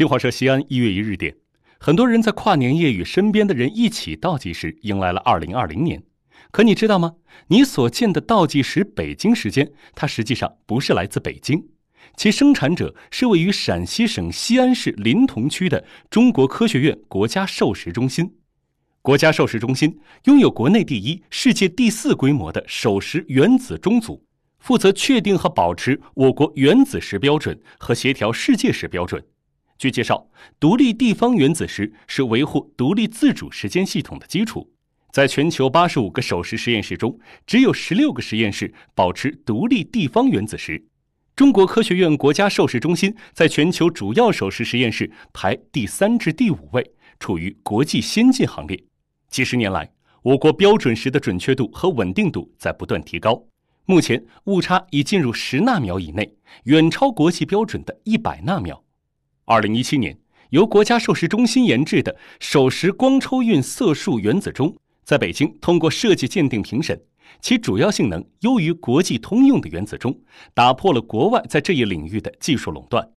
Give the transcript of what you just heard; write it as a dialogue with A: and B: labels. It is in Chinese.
A: 新华社西安一月一日电，很多人在跨年夜与身边的人一起倒计时，迎来了二零二零年。可你知道吗？你所见的倒计时北京时间，它实际上不是来自北京，其生产者是位于陕西省西安市临潼区的中国科学院国家授时中心。国家授时中心拥有国内第一、世界第四规模的授时原子钟组，负责确定和保持我国原子时标准和协调世界时标准。据介绍，独立地方原子时是维护独立自主时间系统的基础。在全球八十五个授时实验室中，只有十六个实验室保持独立地方原子时。中国科学院国家授时中心在全球主要授时实验室排第三至第五位，处于国际先进行列。几十年来，我国标准时的准确度和稳定度在不断提高，目前误差已进入十纳秒以内，远超国际标准的一百纳秒。二零一七年，由国家授时中心研制的首时光抽运色素原子钟。在北京通过设计鉴定评审，其主要性能优于国际通用的原子钟，打破了国外在这一领域的技术垄断。